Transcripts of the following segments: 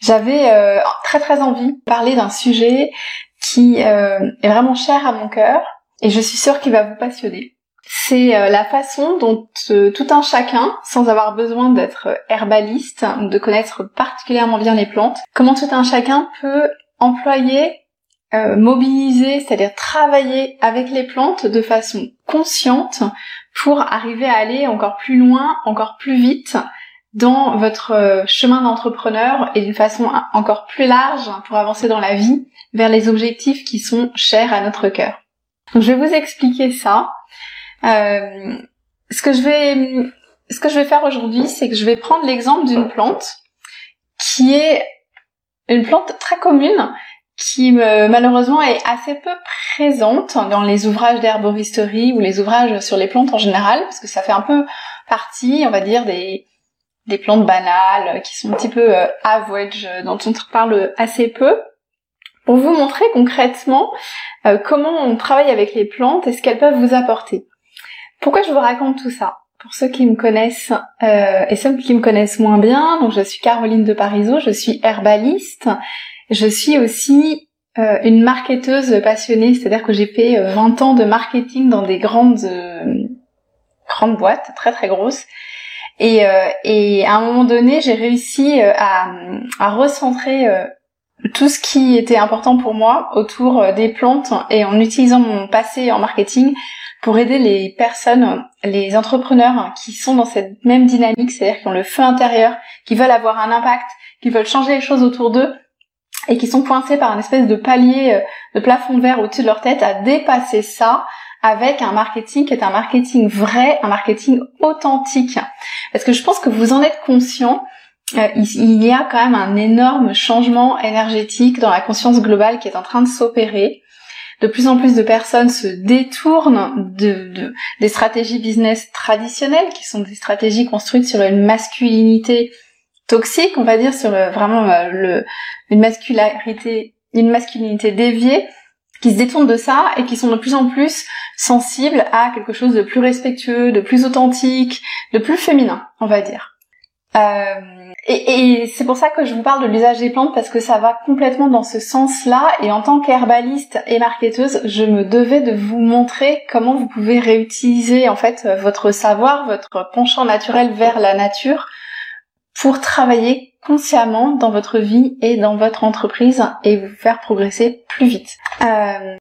J'avais euh, très très envie de parler d'un sujet qui euh, est vraiment cher à mon cœur et je suis sûre qu'il va vous passionner. C'est euh, la façon dont tout un chacun, sans avoir besoin d'être herbaliste de connaître particulièrement bien les plantes, comment tout un chacun peut employer, mobiliser, c'est-à-dire travailler avec les plantes de façon consciente pour arriver à aller encore plus loin, encore plus vite dans votre euh, chemin d'entrepreneur et d'une façon encore plus large pour avancer dans la vie vers les objectifs qui sont chers à notre cœur. Donc, je vais vous expliquer ça. Euh, ce que je vais, ce que je vais faire aujourd'hui, c'est que je vais prendre l'exemple d'une plante qui est une plante très commune qui malheureusement est assez peu présente dans les ouvrages d'herboristerie ou les ouvrages sur les plantes en général, parce que ça fait un peu partie, on va dire, des, des plantes banales euh, qui sont un petit peu euh, average, euh, dont on parle assez peu, pour vous montrer concrètement comment on travaille avec les plantes et ce qu'elles peuvent vous apporter. Pourquoi je vous raconte tout ça? Pour ceux qui me connaissent et ceux qui me connaissent moins bien, donc je suis Caroline de Parisot, je suis herbaliste, je suis aussi une marketeuse passionnée, c'est-à-dire que j'ai fait 20 ans de marketing dans des grandes grandes boîtes, très très grosses, et, euh, et à un moment donné, j'ai réussi euh, à, à recentrer euh, tout ce qui était important pour moi autour des plantes et en utilisant mon passé en marketing pour aider les personnes, les entrepreneurs qui sont dans cette même dynamique, c'est-à-dire qui ont le feu intérieur, qui veulent avoir un impact, qui veulent changer les choses autour d'eux et qui sont coincés par un espèce de palier de plafond de verre au-dessus de leur tête à dépasser ça avec un marketing qui est un marketing vrai, un marketing authentique. Parce que je pense que vous en êtes conscient, euh, il y a quand même un énorme changement énergétique dans la conscience globale qui est en train de s'opérer. De plus en plus de personnes se détournent de, des stratégies business traditionnelles, qui sont des stratégies construites sur une masculinité toxique, on va dire, sur euh, vraiment euh, une masculinité déviée, qui se détournent de ça et qui sont de plus en plus sensibles à quelque chose de plus respectueux, de plus authentique, de plus féminin, on va dire. Euh, et, et c'est pour ça que je vous parle de l'usage des plantes parce que ça va complètement dans ce sens-là. Et en tant qu'herbaliste et marketeuse, je me devais de vous montrer comment vous pouvez réutiliser en fait votre savoir, votre penchant naturel vers la nature pour travailler consciemment dans votre vie et dans votre entreprise et vous faire progresser plus vite. Euh,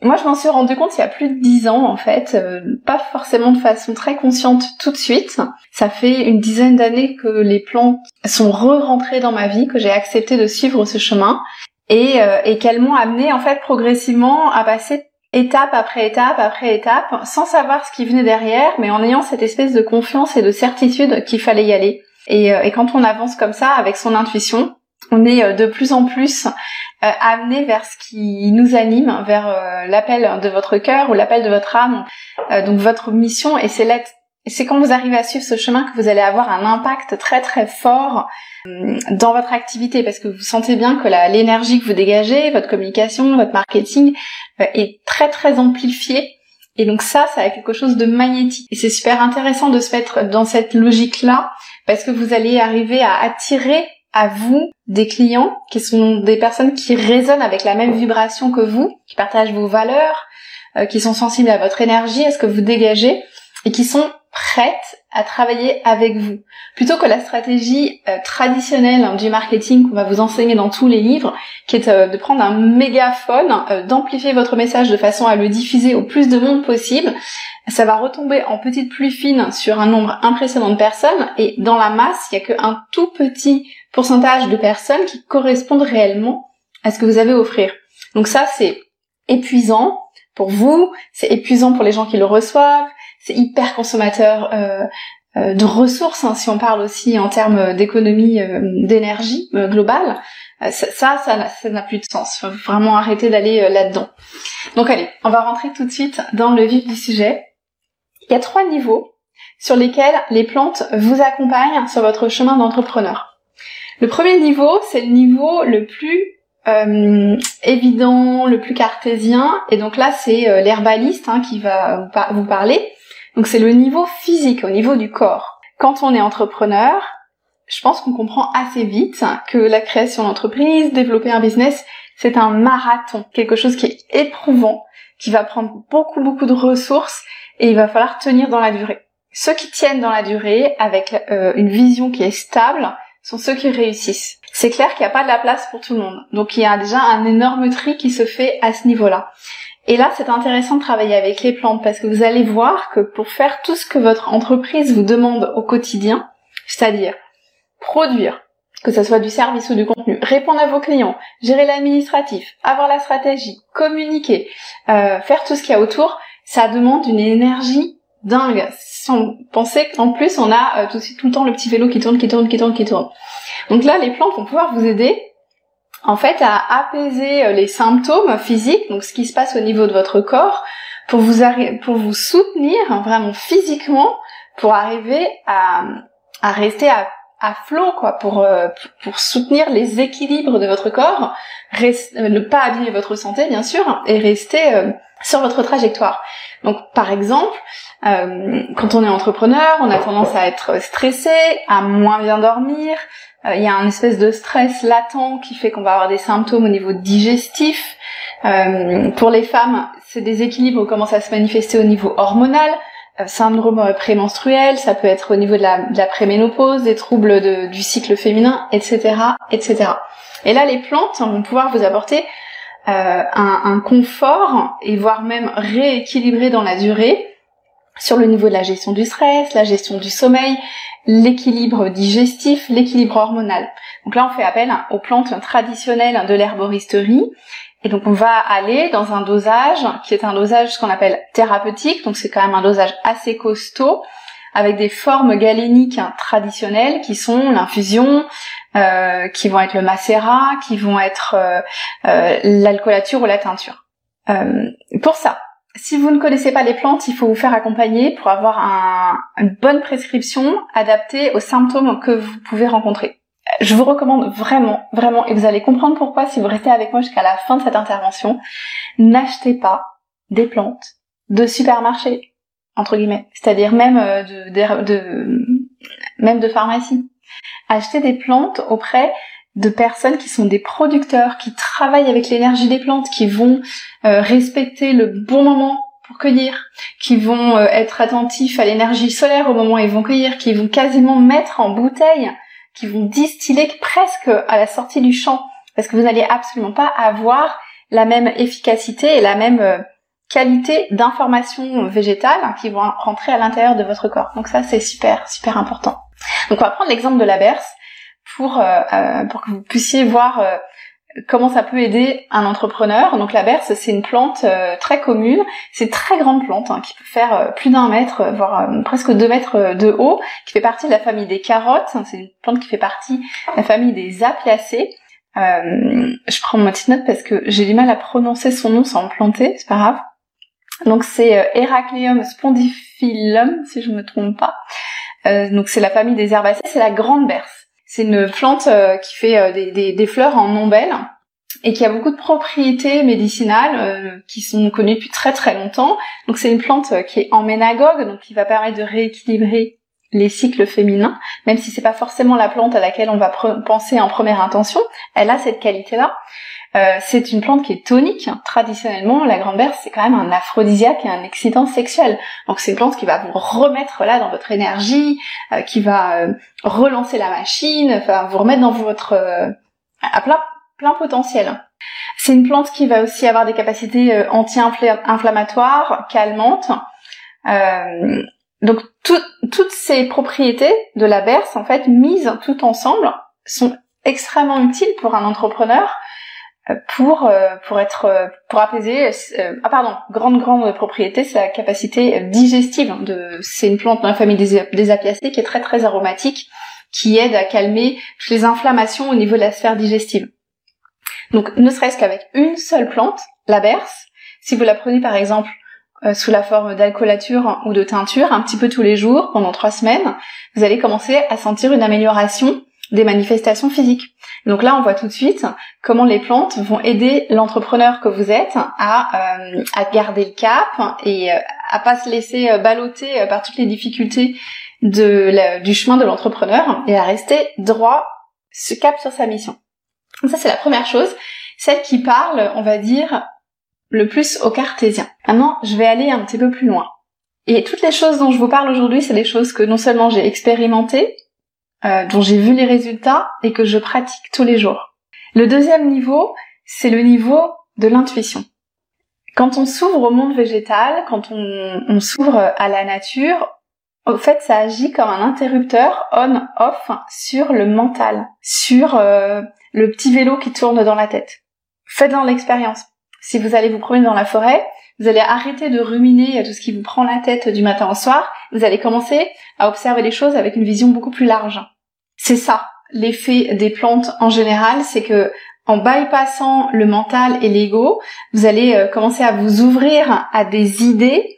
moi, je m'en suis rendu compte il y a plus de dix ans, en fait, euh, pas forcément de façon très consciente tout de suite. Ça fait une dizaine d'années que les plantes sont re-rentrées dans ma vie, que j'ai accepté de suivre ce chemin et, euh, et qu'elles m'ont amené en fait progressivement à passer étape après étape après étape, sans savoir ce qui venait derrière, mais en ayant cette espèce de confiance et de certitude qu'il fallait y aller. Et, euh, et quand on avance comme ça avec son intuition, on est euh, de plus en plus euh, amené vers ce qui nous anime, vers l'appel de votre cœur ou l'appel de votre âme, donc votre mission. Et c'est c'est quand vous arrivez à suivre ce chemin que vous allez avoir un impact très très fort dans votre activité parce que vous sentez bien que l'énergie que vous dégagez, votre communication, votre marketing est très très amplifiée et donc ça, ça a quelque chose de magnétique. Et c'est super intéressant de se mettre dans cette logique-là parce que vous allez arriver à attirer à vous des clients qui sont des personnes qui résonnent avec la même vibration que vous, qui partagent vos valeurs, euh, qui sont sensibles à votre énergie, à ce que vous dégagez et qui sont prêtes à travailler avec vous. Plutôt que la stratégie euh, traditionnelle hein, du marketing qu'on va vous enseigner dans tous les livres, qui est euh, de prendre un mégaphone, d'amplifier votre message de façon à le diffuser au plus de monde possible, ça va retomber en petites pluies fines sur un nombre impressionnant de personnes et dans la masse, il n'y a qu'un tout petit pourcentage de personnes qui correspondent réellement à ce que vous avez à offrir. Donc ça, c'est épuisant pour vous, c'est épuisant pour les gens qui le reçoivent, c'est hyper consommateur euh, euh, de ressources, hein, si on parle aussi en termes d'économie euh, d'énergie globale. ça, ça n'a plus de sens. Faut vraiment arrêter d'aller là-dedans. Donc allez, on va rentrer tout de suite dans le vif du sujet. Il y a trois niveaux sur lesquels les plantes vous accompagnent sur votre chemin d'entrepreneur. Le premier niveau, c'est le niveau le plus euh, évident, le plus cartésien, et donc là c'est euh, l'herbaliste hein, qui va vous, parler. Donc c'est le niveau physique, au niveau du corps. Quand on est entrepreneur, je pense qu'on comprend assez vite que la création d'entreprise, développer un business, c'est un marathon, quelque chose qui est éprouvant, qui va prendre beaucoup beaucoup de ressources et il va falloir tenir dans la durée. Ceux qui tiennent dans la durée avec euh, une vision qui est stable sont ceux qui réussissent. C'est clair qu'il n'y a pas de la place pour tout le monde. Donc il y a déjà un énorme tri qui se fait à ce niveau-là. Et là, c'est intéressant de travailler avec les plantes parce que vous allez voir que pour faire tout ce que votre entreprise vous demande au quotidien, c'est-à-dire produire, que ce soit du service ou du contenu, répondre à vos clients, gérer l'administratif, avoir la stratégie, communiquer, euh, faire tout ce qu'il y a autour, ça demande une énergie dingue. Sans penser qu'en plus on a euh, tout, tout le temps le petit vélo qui tourne, qui tourne, qui tourne, qui tourne. Donc là, les plantes vont pouvoir vous aider en fait à apaiser euh, les symptômes physiques, donc ce qui se passe au niveau de votre corps, pour vous soutenir vraiment physiquement, pour arriver à, rester à, à flot quoi, pour euh, pour soutenir les équilibres de votre corps, euh, ne pas abîmer votre santé bien sûr, et rester sur votre trajectoire. Donc par exemple, quand on est entrepreneur, on a tendance à être stressé, à moins bien dormir, euh, il y a un espèce de stress latent qui fait qu'on va avoir des symptômes au niveau digestif. Euh, pour les femmes, ces déséquilibres commencent à se manifester au niveau hormonal, euh, syndrome prémenstruel, ça peut être au niveau de la, de préménopause, des troubles du cycle féminin, etc., etc. Et là, les plantes vont pouvoir vous apporter euh, un, un, confort et voire même rééquilibrer dans la durée sur le niveau de la gestion du stress, la gestion du sommeil, l'équilibre digestif, l'équilibre hormonal. Donc là, on fait appel aux plantes traditionnelles de l'herboristerie. Et donc on va aller dans un dosage qui est un dosage ce qu'on appelle thérapeutique, donc c'est quand même un dosage assez costaud, avec des formes galéniques traditionnelles qui sont l'infusion, euh, qui vont être le macérat, qui vont être euh, euh, l'alcoolature ou la teinture. pour ça, si vous ne connaissez pas les plantes, il faut vous faire accompagner pour avoir une bonne prescription adaptée aux symptômes que vous pouvez rencontrer. Je vous recommande vraiment, vraiment, et vous allez comprendre pourquoi si vous restez avec moi jusqu'à la fin de cette intervention, n'achetez pas des plantes de supermarché, entre guillemets, c'est-à-dire même euh, de, de, même de pharmacie. Achetez des plantes auprès de personnes qui sont des producteurs, qui travaillent avec l'énergie des plantes, qui vont euh, respecter le bon moment pour cueillir, qui vont euh, être attentifs à l'énergie solaire au moment où ils vont cueillir, qui vont quasiment mettre en bouteille, qui vont distiller presque à la sortie du champ, parce que vous n'allez absolument pas avoir la même efficacité et la même euh, qualité d'informations végétales qui vont rentrer à l'intérieur de votre corps. Donc ça c'est super super important. Donc on va prendre l'exemple de la berce pour euh, euh, pour que vous puissiez voir euh, comment ça peut aider un entrepreneur. Donc la berce, c'est une plante très commune. C'est une très grande plante hein, qui peut faire plus d'un mètre, voire presque deux mètres de haut, qui fait partie de la famille des carottes. C'est une plante qui fait partie de la famille des apiacées. je prends ma petite note parce que j'ai du mal à prononcer son nom sans planter, c'est pas grave. Donc c'est Heracleum spondiphyllum, si je ne me trompe pas. donc c'est la famille des herbacées, c'est la grande berce. C'est une plante euh, qui fait euh, des, fleurs en ombelle et qui a beaucoup de propriétés médicinales euh, qui sont connues depuis très très longtemps. Donc c'est une plante qui est en ménagogue, donc qui va permettre de rééquilibrer les cycles féminins, même si c'est pas forcément la plante à laquelle on va penser en première intention, elle a cette qualité-là. Euh, c'est une plante qui est tonique. Traditionnellement, la grande berce, c'est quand même un aphrodisiaque et un excitant sexuel. Donc c'est une plante qui va vous remettre là dans votre énergie, euh, qui va euh, relancer la machine, vous remettre dans votre à plein, plein potentiel. C'est une plante qui va aussi avoir des capacités anti-inflammatoires, calmantes. donc toutes ces propriétés de la berce, en fait, mises tout ensemble, sont extrêmement utiles pour un entrepreneur pour euh, pour être euh, pour apaiser euh, ah pardon grande grande propriété c'est la capacité digestive. De c'est une plante dans la famille des, des apiacées qui est très très aromatique qui aide à calmer toutes les inflammations au niveau de la sphère digestive. Donc ne serait-ce qu'avec une seule plante la berce si vous la prenez par exemple sous la forme d'alcoolature ou de teinture un petit peu tous les jours pendant trois semaines vous allez commencer à sentir une amélioration des manifestations physiques. Donc là, on voit tout de suite comment les plantes vont aider l'entrepreneur que vous êtes à, euh, à garder le cap et euh, à pas se laisser euh, balloter par toutes les difficultés de du chemin de l'entrepreneur et à rester droit, se cap sur sa mission. ça c'est la première chose, celle qui parle, on va dire, le plus au cartésien. Maintenant, je vais aller un petit peu plus loin. Et toutes les choses dont je vous parle aujourd'hui, c'est des choses que non seulement j'ai expérimentées, euh, dont j'ai vu les résultats et que je pratique tous les jours. Le deuxième niveau, c'est le niveau de l'intuition. Quand on s'ouvre au monde végétal, quand on, s'ouvre à la nature, au fait, ça agit comme un interrupteur on-off sur le mental, sur euh, le petit vélo qui tourne dans la tête. Faites-en l'expérience. Si vous allez vous promener dans la forêt, vous allez arrêter de ruminer tout ce qui vous prend la tête du matin au soir. Vous allez commencer à observer les choses avec une vision beaucoup plus large. C'est ça, l'effet des plantes en général, c'est que en bypassant le mental et l'ego, vous allez euh, commencer à vous ouvrir à des idées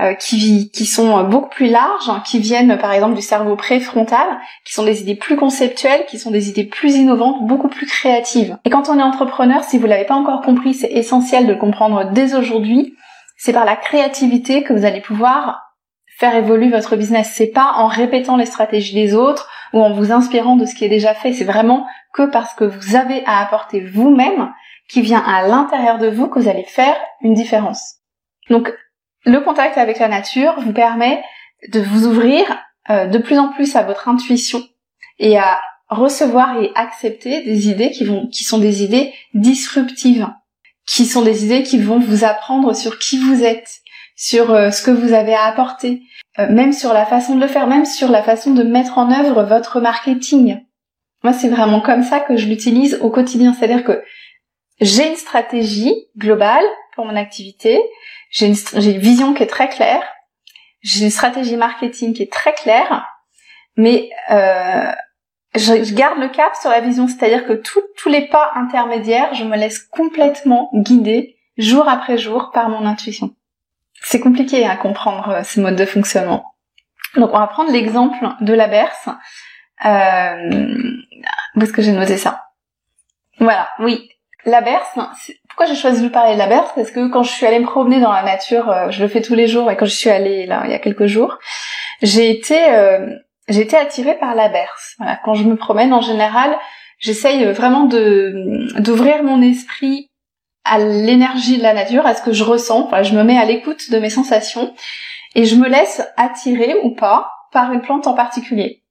euh, qui, qui sont beaucoup plus larges, qui viennent par exemple du cerveau préfrontal, qui sont des idées plus conceptuelles, qui sont des idées plus innovantes, beaucoup plus créatives. Et quand on est entrepreneur, si vous l'avez pas encore compris, c'est essentiel de le comprendre dès aujourd'hui. C'est par la créativité que vous allez pouvoir faire évoluer votre business. C'est pas en répétant les stratégies des autres ou en vous inspirant de ce qui est déjà fait. C'est vraiment que parce que vous avez à apporter vous-même, qui vient à l'intérieur de vous, que vous allez faire une différence. Donc, le contact avec la nature vous permet de vous ouvrir euh, de plus en plus à votre intuition et à recevoir et accepter des idées qui vont, qui sont des idées disruptives, qui sont des idées qui vont vous apprendre sur qui vous êtes, sur euh, ce que vous avez à apporter, euh, même sur la façon de le faire, même sur la façon de mettre en œuvre votre marketing. Moi, c'est vraiment comme ça que je l'utilise au quotidien. C'est-à-dire que j'ai une stratégie globale mon activité, j'ai une, vision qui est très claire, j'ai une stratégie marketing qui est très claire, mais euh, je, garde le cap sur la vision, c'est-à-dire que tous les pas intermédiaires, je me laisse complètement guider jour après jour par mon intuition. C'est compliqué à comprendre euh, ces modes de fonctionnement. Donc on va prendre l'exemple de la berce. Euh, où est-ce que j'ai noté ça Voilà, oui. La berce, pourquoi j'ai choisi de parler de la berce? Parce que quand je suis allée me promener dans la nature, euh, je le fais tous les jours, et quand je suis allée là il y a quelques jours, j'ai été euh, j'ai été attirée par la berce. Voilà, quand je me promène en général, j'essaye vraiment de d'ouvrir mon esprit à l'énergie de la nature, à ce que je ressens. je me mets à l'écoute de mes sensations et je me laisse attirer ou pas par une plante en particulier.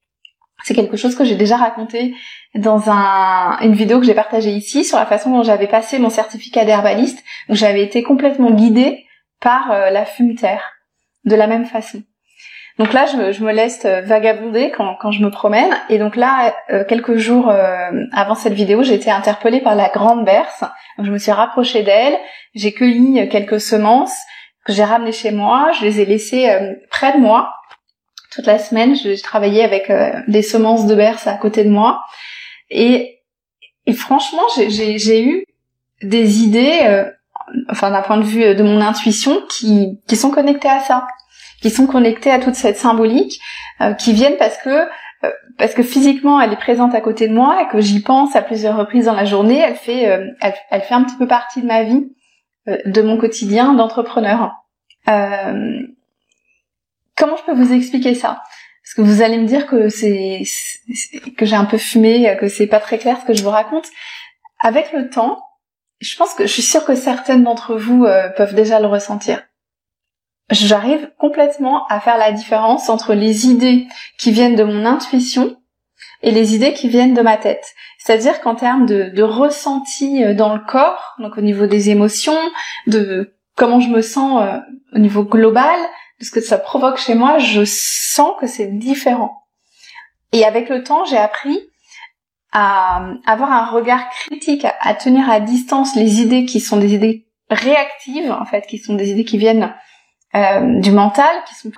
C'est quelque chose que j'ai déjà raconté dans un, une vidéo que j'ai partagée ici sur la façon dont j'avais passé mon certificat d'herbaliste, où j'avais été complètement guidée par euh, la fumitaire, de la même façon. Donc là, je, me laisse euh, vagabonder quand, quand, je me promène. Et donc là, euh, quelques jours avant cette vidéo, j'ai été interpellée par la grande berce. je me suis rapprochée d'elle, j'ai cueilli quelques semences que j'ai ramenées chez moi, je les ai laissées près de moi toute la semaine. Je, travaillais avec des semences de berce à côté de moi. Et, et franchement, j'ai eu des idées, euh, enfin d'un point de vue de mon intuition, qui, qui sont connectées à ça, qui sont connectées à toute cette symbolique, euh, qui viennent parce que euh, parce que physiquement elle est présente à côté de moi et que j'y pense à plusieurs reprises dans la journée. Elle fait elle, elle, fait un petit peu partie de ma vie, de mon quotidien d'entrepreneur. Comment je peux vous expliquer ça? Parce que vous allez me dire que c'est que j'ai un peu fumé, que c'est pas très clair ce que je vous raconte. Avec le temps, je pense que je suis sûre que certaines d'entre vous euh, peuvent déjà le ressentir. J'arrive complètement à faire la différence entre les idées qui viennent de mon intuition et les idées qui viennent de ma tête. C'est-à-dire qu'en termes de, ressenti euh, dans le corps, donc au niveau des émotions, de comment je me sens euh, au niveau global, de ce que ça provoque chez moi, je sens que c'est différent. Et avec le temps, j'ai appris à avoir un regard critique, à, tenir à distance les idées qui sont des idées réactives, en fait, qui sont des idées qui viennent euh, du mental, qui sont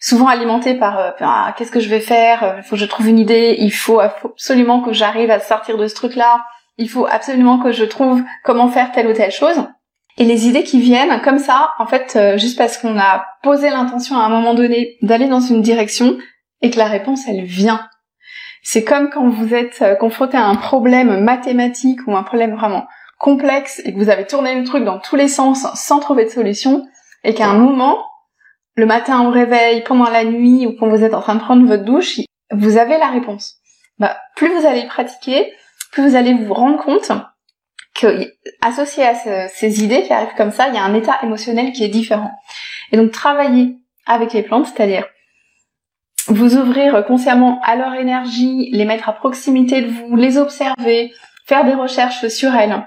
souvent alimentées par euh, ah, qu'est-ce que je vais faire, il faut que je trouve une idée, il faut absolument que j'arrive à sortir de ce truc-là, il faut absolument que je trouve comment faire telle ou telle chose. Et les idées qui viennent comme ça, en fait, euh, juste parce qu'on a posé l'intention à un moment donné d'aller dans une direction et que la réponse, elle vient. C'est comme quand vous êtes euh, confronté à un problème mathématique ou un problème vraiment complexe et que vous avez tourné le truc dans tous les sens sans trouver de solution et qu'à un moment, le matin au réveil, pendant la nuit ou quand vous êtes en train de prendre votre douche, vous avez la réponse. Bah, plus vous allez pratiquer, plus vous allez vous rendre compte que associé à ces idées qui arrivent comme ça, il y a un état émotionnel qui est différent. Et donc travailler avec les plantes, c'est-à-dire vous ouvrir consciemment à leur énergie, les mettre à proximité de vous, les observer, faire des recherches sur elles,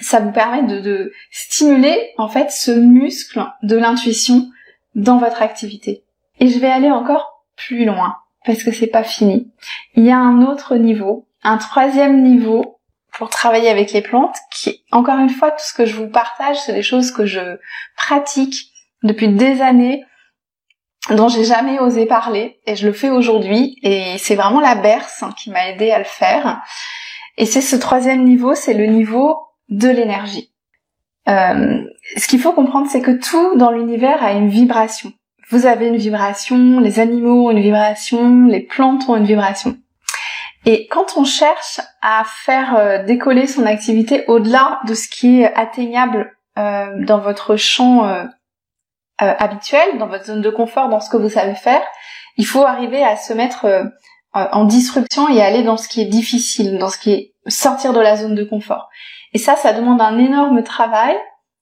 ça vous permet de, de stimuler en fait ce muscle de l'intuition dans votre activité. Et je vais aller encore plus loin parce que c'est pas fini. Il y a un autre niveau, un troisième niveau pour travailler avec les plantes qui, encore une fois, tout ce que je vous partage, c'est des choses que je pratique depuis des années dont j'ai jamais osé parler et je le fais aujourd'hui et c'est vraiment la berce qui m'a aidé à le faire. Et c'est ce troisième niveau, c'est le niveau de l'énergie. Euh, ce qu'il faut comprendre, c'est que tout dans l'univers a une vibration. Vous avez une vibration, les animaux ont une vibration, les plantes ont une vibration. Et quand on cherche à faire euh, décoller son activité au-delà de ce qui est atteignable euh, dans votre champ euh, habituel, dans votre zone de confort, dans ce que vous savez faire, il faut arriver à se mettre en disruption et aller dans ce qui est difficile, dans ce qui est sortir de la zone de confort. Et ça, ça demande un énorme travail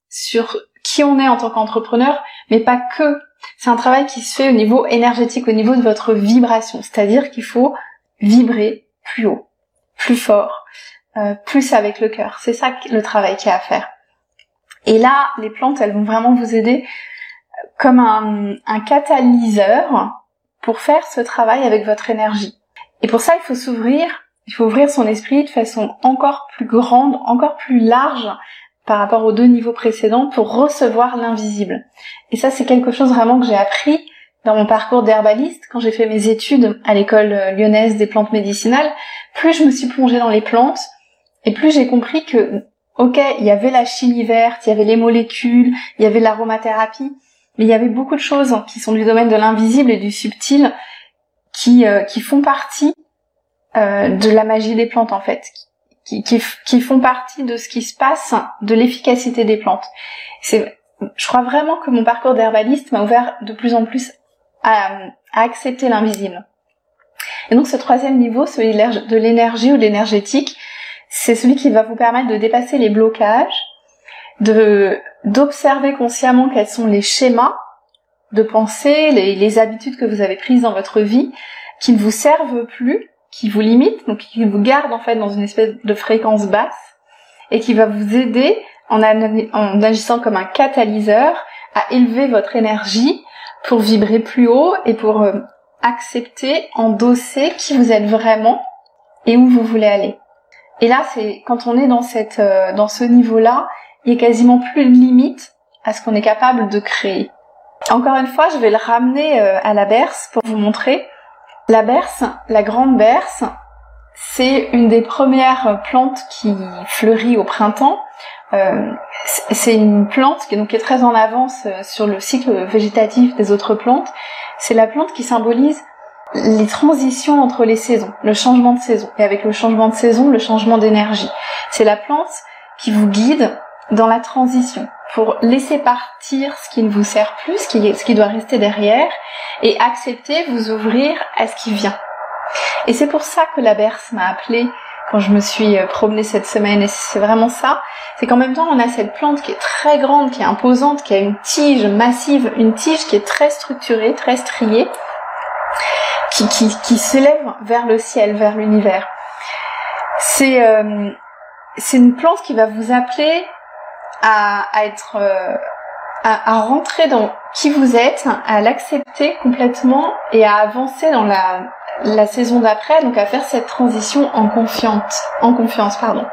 sur qui on est en tant qu'entrepreneur, mais pas que. C'est un travail qui se fait au niveau énergétique, au niveau de votre vibration. C'est-à-dire qu'il faut vibrer plus haut, plus fort, euh, plus avec le cœur. C'est ça le travail qu'il y a à faire. Et là, les plantes, elles vont vraiment vous aider comme un, un catalyseur pour faire ce travail avec votre énergie. Et pour ça, il faut s'ouvrir, il faut ouvrir son esprit de façon encore plus grande, encore plus large par rapport aux deux niveaux précédents pour recevoir l'invisible. Et ça, c'est quelque chose vraiment que j'ai appris dans mon parcours d'herbaliste, quand j'ai fait mes études à l'école lyonnaise des plantes médicinales, plus je me suis plongée dans les plantes, et plus j'ai compris que, ok, il y avait la chimie verte, il y avait les molécules, il y avait l'aromathérapie, mais il y avait beaucoup de choses qui sont du domaine de l'invisible et du subtil, qui, euh, qui font partie euh, de la magie des plantes en fait, qui, qui, qui, font partie de ce qui se passe, de l'efficacité des plantes. C'est, je crois vraiment que mon parcours d'herbaliste m'a ouvert de plus en plus à, accepter l'invisible. Et donc ce troisième niveau, celui de l'énergie ou de l'énergétique, c'est celui qui va vous permettre de dépasser les blocages, de d'observer consciemment quels sont les schémas de pensée, les, habitudes que vous avez prises dans votre vie, qui ne vous servent plus, qui vous limitent, donc qui vous gardent en fait dans une espèce de fréquence basse, et qui va vous aider en agissant comme un catalyseur à élever votre énergie pour vibrer plus haut et pour euh, accepter, endosser qui vous êtes vraiment et où vous voulez aller. Et là, c'est quand on est dans cette euh, dans ce niveau-là, il y a quasiment plus de limite à ce qu'on est capable de créer. Encore une fois, je vais le ramener euh, à la berce pour vous montrer. La berce, la grande berce, c'est une des premières plantes qui fleurit au printemps. Euh, c'est une plante qui, donc, est très en avance euh, sur le cycle végétatif des autres plantes. C'est la plante qui symbolise les transitions entre les saisons, le changement de saison. Et avec le changement de saison, le changement d'énergie. C'est la plante qui vous guide dans la transition pour laisser partir ce qui ne vous sert plus, ce qui, ce qui doit rester derrière, et accepter, vous ouvrir à ce qui vient. Et c'est pour ça que la berce m'a appelée quand je me suis euh, promenée cette semaine, et c'est vraiment ça, c'est qu'en même temps on a cette plante qui est très grande, qui est imposante, qui a une tige massive, une tige qui est très structurée, très striée, qui, qui, qui s'élève vers le ciel, vers l'univers. C'est euh, une plante qui va vous appeler à, à être euh, à, à, rentrer dans qui vous êtes, à l'accepter complètement et à avancer dans la, la saison d'après, donc à faire cette transition en confiance, en confiance, pardon.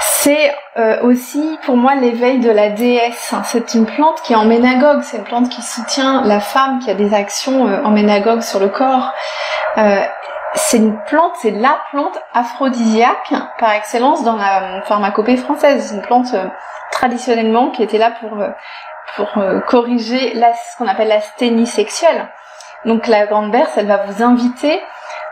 C'est euh, aussi pour moi l'éveil de la déesse. C'est une plante qui est en ménagogue, c'est une plante qui soutient la femme qui a des actions euh, en ménagogue sur le corps. Euh, c'est une plante, c'est la plante aphrodisiaque par excellence dans la pharmacopée française. C'est une plante euh, traditionnellement qui était là pour euh, pour euh, corriger la, ce qu'on appelle l'asthénie sexuelle. Donc la grande berce, elle va vous inviter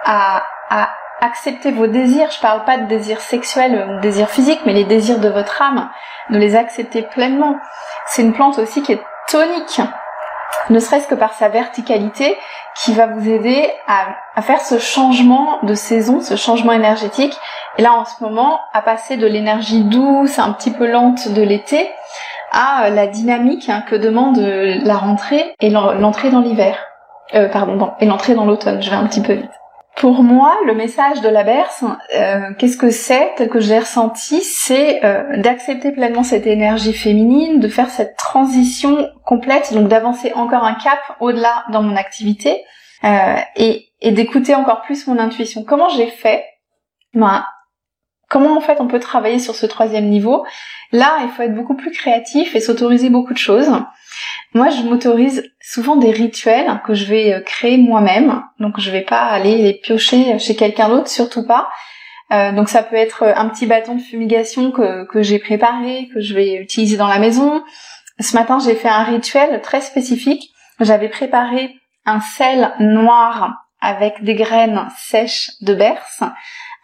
à, à accepter vos désirs. Je parle pas de désirs sexuels, de désirs physiques, mais les désirs de votre âme, de les accepter pleinement. C'est une plante aussi qui est tonique, ne serait-ce que par sa verticalité, qui va vous aider à, faire ce changement de saison, ce changement énergétique. Et là, en ce moment, à passer de l'énergie douce, un petit peu lente de l'été, à la dynamique hein, que demande la rentrée et l'entrée dans l'hiver. Euh, pardon, et l'entrée dans l'automne. Je vais un petit peu vite. Pour moi, le message de la berce, euh, qu'est-ce que c'est, tel que je l'ai ressenti, c'est euh, d'accepter pleinement cette énergie féminine, de faire cette transition complète, donc d'avancer encore un cap au-delà dans mon activité euh, et, et d'écouter encore plus mon intuition. Comment j'ai fait? Ben, Comment en fait on peut travailler sur ce troisième niveau Là, il faut être beaucoup plus créatif et s'autoriser beaucoup de choses. Moi, je m'autorise souvent des rituels que je vais euh, créer moi-même. Donc, je vais pas aller les piocher chez quelqu'un d'autre, surtout pas. Euh, donc, ça peut être un petit bâton de fumigation que, que j'ai préparé, que je vais utiliser dans la maison. Ce matin, j'ai fait un rituel très spécifique. J'avais préparé un sel noir avec des graines sèches de berce,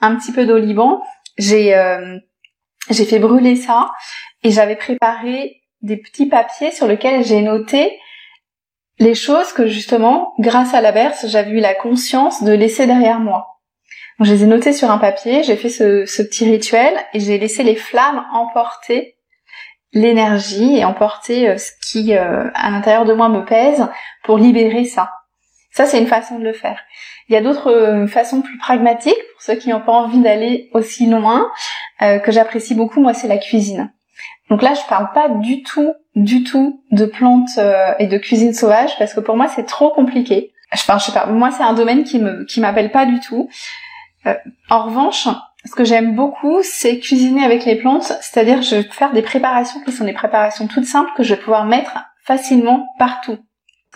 un petit peu d'oliban. J'ai euh, j'ai fait brûler ça et j'avais préparé des petits papiers sur lesquels j'ai noté les choses que justement, grâce à la berce, j'avais eu la conscience de laisser derrière moi. Donc, je les ai notées sur un papier, j'ai fait ce, petit rituel et j'ai laissé les flammes emporter l'énergie et emporter euh, ce qui euh, à l'intérieur de moi me pèse pour libérer ça. Ça, c'est une façon de le faire. Il y a d'autres euh, façons plus pragmatiques pour ceux qui n'ont pas envie d'aller aussi loin, que j'apprécie beaucoup. Moi, c'est la cuisine. Donc là, je parle pas du tout, du tout de plantes euh, et de cuisine sauvage parce que pour moi, c'est trop compliqué. Enfin, je sais pas. Moi, c'est un domaine qui me qui m'appelle pas du tout. Euh, en revanche, ce que j'aime beaucoup, c'est cuisiner avec les plantes, c'est-à-dire je vais faire des préparations qui sont des préparations toutes simples que je vais pouvoir mettre facilement partout.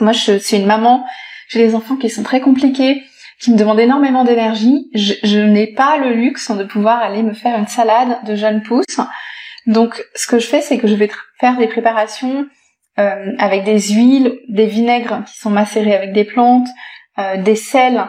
Moi, je suis une maman, j'ai des enfants qui sont très compliqués, qui me demandent énormément d'énergie. Je, n'ai pas le luxe de pouvoir aller me faire une salade de jeunes pousses. Donc, ce que je fais, c'est que je vais faire des préparations euh, avec des huiles, des vinaigres qui sont macérés avec des plantes, euh, des sels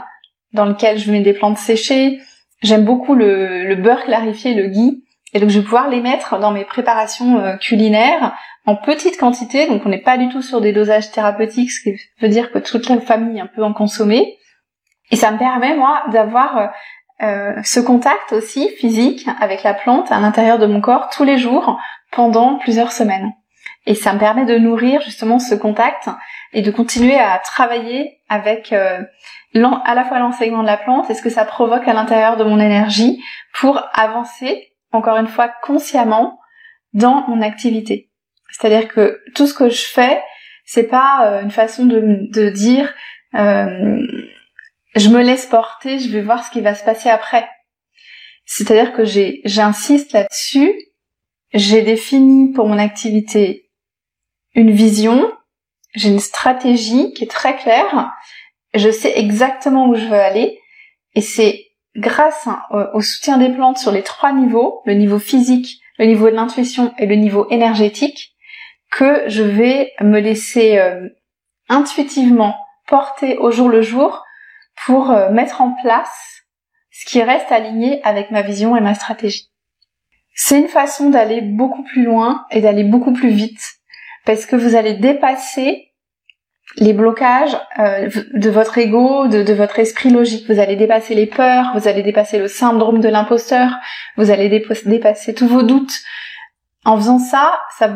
dans lesquels je mets des plantes séchées. J'aime beaucoup le, beurre clarifié, le ghee. Et donc, je vais pouvoir les mettre dans mes préparations euh, culinaires en petite quantité. Donc, on n'est pas du tout sur des dosages thérapeutiques, ce qui veut dire que toute la famille peut en consommer. Et ça me permet, moi, d'avoir euh, ce contact aussi physique avec la plante à l'intérieur de mon corps tous les jours pendant plusieurs semaines. Et ça me permet de nourrir justement ce contact et de continuer à travailler avec euh, à la fois l'enseignement de la plante et ce que ça provoque à l'intérieur de mon énergie pour avancer, encore une fois, consciemment dans mon activité. C'est-à-dire que tout ce que je fais, c'est pas euh, une façon de, de dire je me laisse porter, je vais voir ce qui va se passer après. C'est-à-dire que j'insiste là-dessus, j'ai défini pour mon activité une vision, j'ai une stratégie qui est très claire, je sais exactement où je veux aller, et c'est grâce au soutien des plantes sur les trois niveaux, le niveau physique, le niveau de l'intuition et le niveau énergétique, que je vais me laisser euh, intuitivement porter au jour le jour pour euh, mettre en place ce qui reste aligné avec ma vision et ma stratégie. C'est une façon d'aller beaucoup plus loin et d'aller beaucoup plus vite parce que vous allez dépasser les blocages euh, de votre ego, de, votre esprit logique. Vous allez dépasser les peurs, vous allez dépasser le syndrome de l'imposteur, vous allez dépasser tous vos doutes. En faisant ça, ça,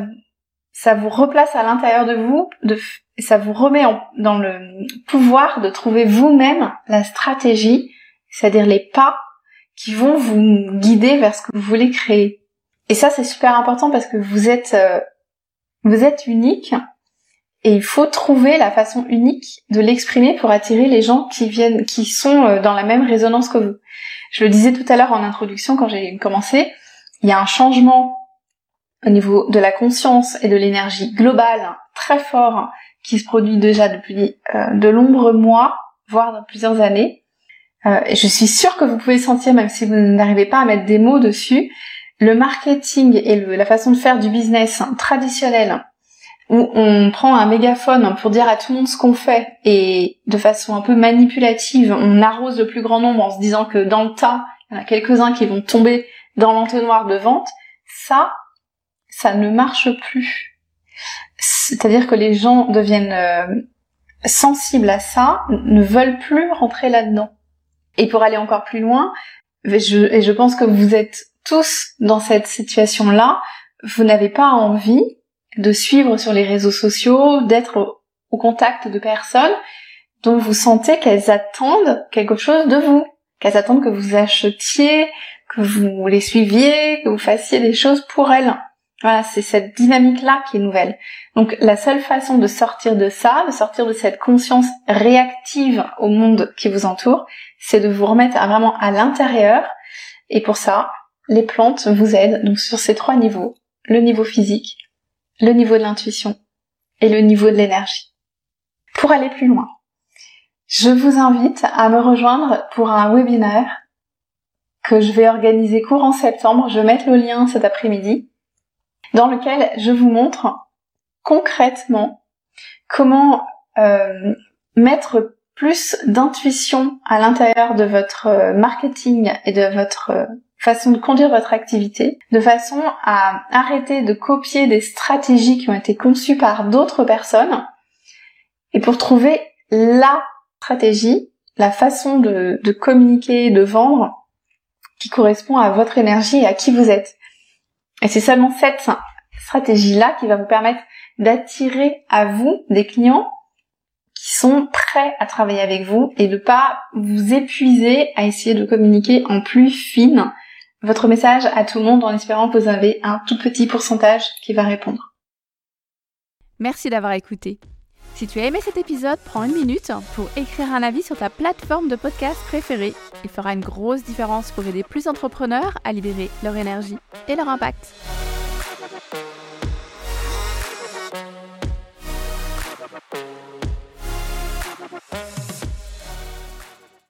ça vous replace à l'intérieur de vous, ça vous remet dans le pouvoir de trouver vous-même la stratégie, c'est-à-dire les pas qui vont vous guider vers ce que vous voulez créer. Et ça, c'est super important parce que vous êtes, euh, vous êtes unique et il faut trouver la façon unique de l'exprimer pour attirer les gens qui viennent, qui sont euh, dans la même résonance que vous. Je le disais tout à l'heure en introduction quand j'ai commencé, il y a un changement au niveau de la conscience et de l'énergie globale très fort qui se produit déjà depuis euh, de nombreux mois, voire dans plusieurs années. Euh, je suis sûre que vous pouvez sentir, même si vous n'arrivez pas à mettre des mots dessus, le marketing et la façon de faire du business traditionnel, où on prend un mégaphone pour dire à tout le monde ce qu'on fait, et de façon un peu manipulative, on arrose le plus grand nombre en se disant que dans le tas, il y en a quelques-uns qui vont tomber dans l'entonnoir de vente, ça, ça ne marche plus C'est-à-dire que les gens deviennent euh, sensibles à ça, ne veulent plus rentrer là-dedans. Et pour aller encore plus loin, je, et je pense que vous êtes tous dans cette situation-là, vous n'avez pas envie de suivre sur les réseaux sociaux, d'être au contact de personnes dont vous sentez qu'elles attendent quelque chose de vous, qu'elles attendent que vous achetiez, que vous les suiviez, que vous fassiez des choses pour elles. Voilà, c'est cette dynamique-là qui est nouvelle. Donc la seule façon de sortir de ça, de sortir de cette conscience réactive au monde qui vous entoure, c'est de vous remettre vraiment à l'intérieur. Et pour ça, les plantes vous aident donc sur ces trois niveaux. Le niveau physique, le niveau de l'intuition et le niveau de l'énergie. Pour aller plus loin, je vous invite à me rejoindre pour un webinaire que je vais organiser courant septembre. Je vais mettre le lien cet après-midi dans lequel je vous montre concrètement comment euh, mettre plus d'intuition à l'intérieur de votre euh, marketing et de votre euh, façon de conduire votre activité, de façon à arrêter de copier des stratégies qui ont été conçues par d'autres personnes, et pour trouver la stratégie, la façon de, de communiquer, de vendre, qui correspond à votre énergie et à qui vous êtes. Et c'est seulement cette stratégie-là qui va vous permettre d'attirer à vous des clients qui sont prêts à travailler avec vous et de pas vous épuiser à essayer de communiquer en plus fine votre message à tout le monde en espérant que vous avez un tout petit pourcentage qui va répondre. Merci d'avoir écouté. Si tu as aimé cet épisode, prends une minute pour écrire un avis sur ta plateforme de podcast préférée. Il fera une grosse différence pour aider plus d'entrepreneurs à libérer leur énergie et leur impact.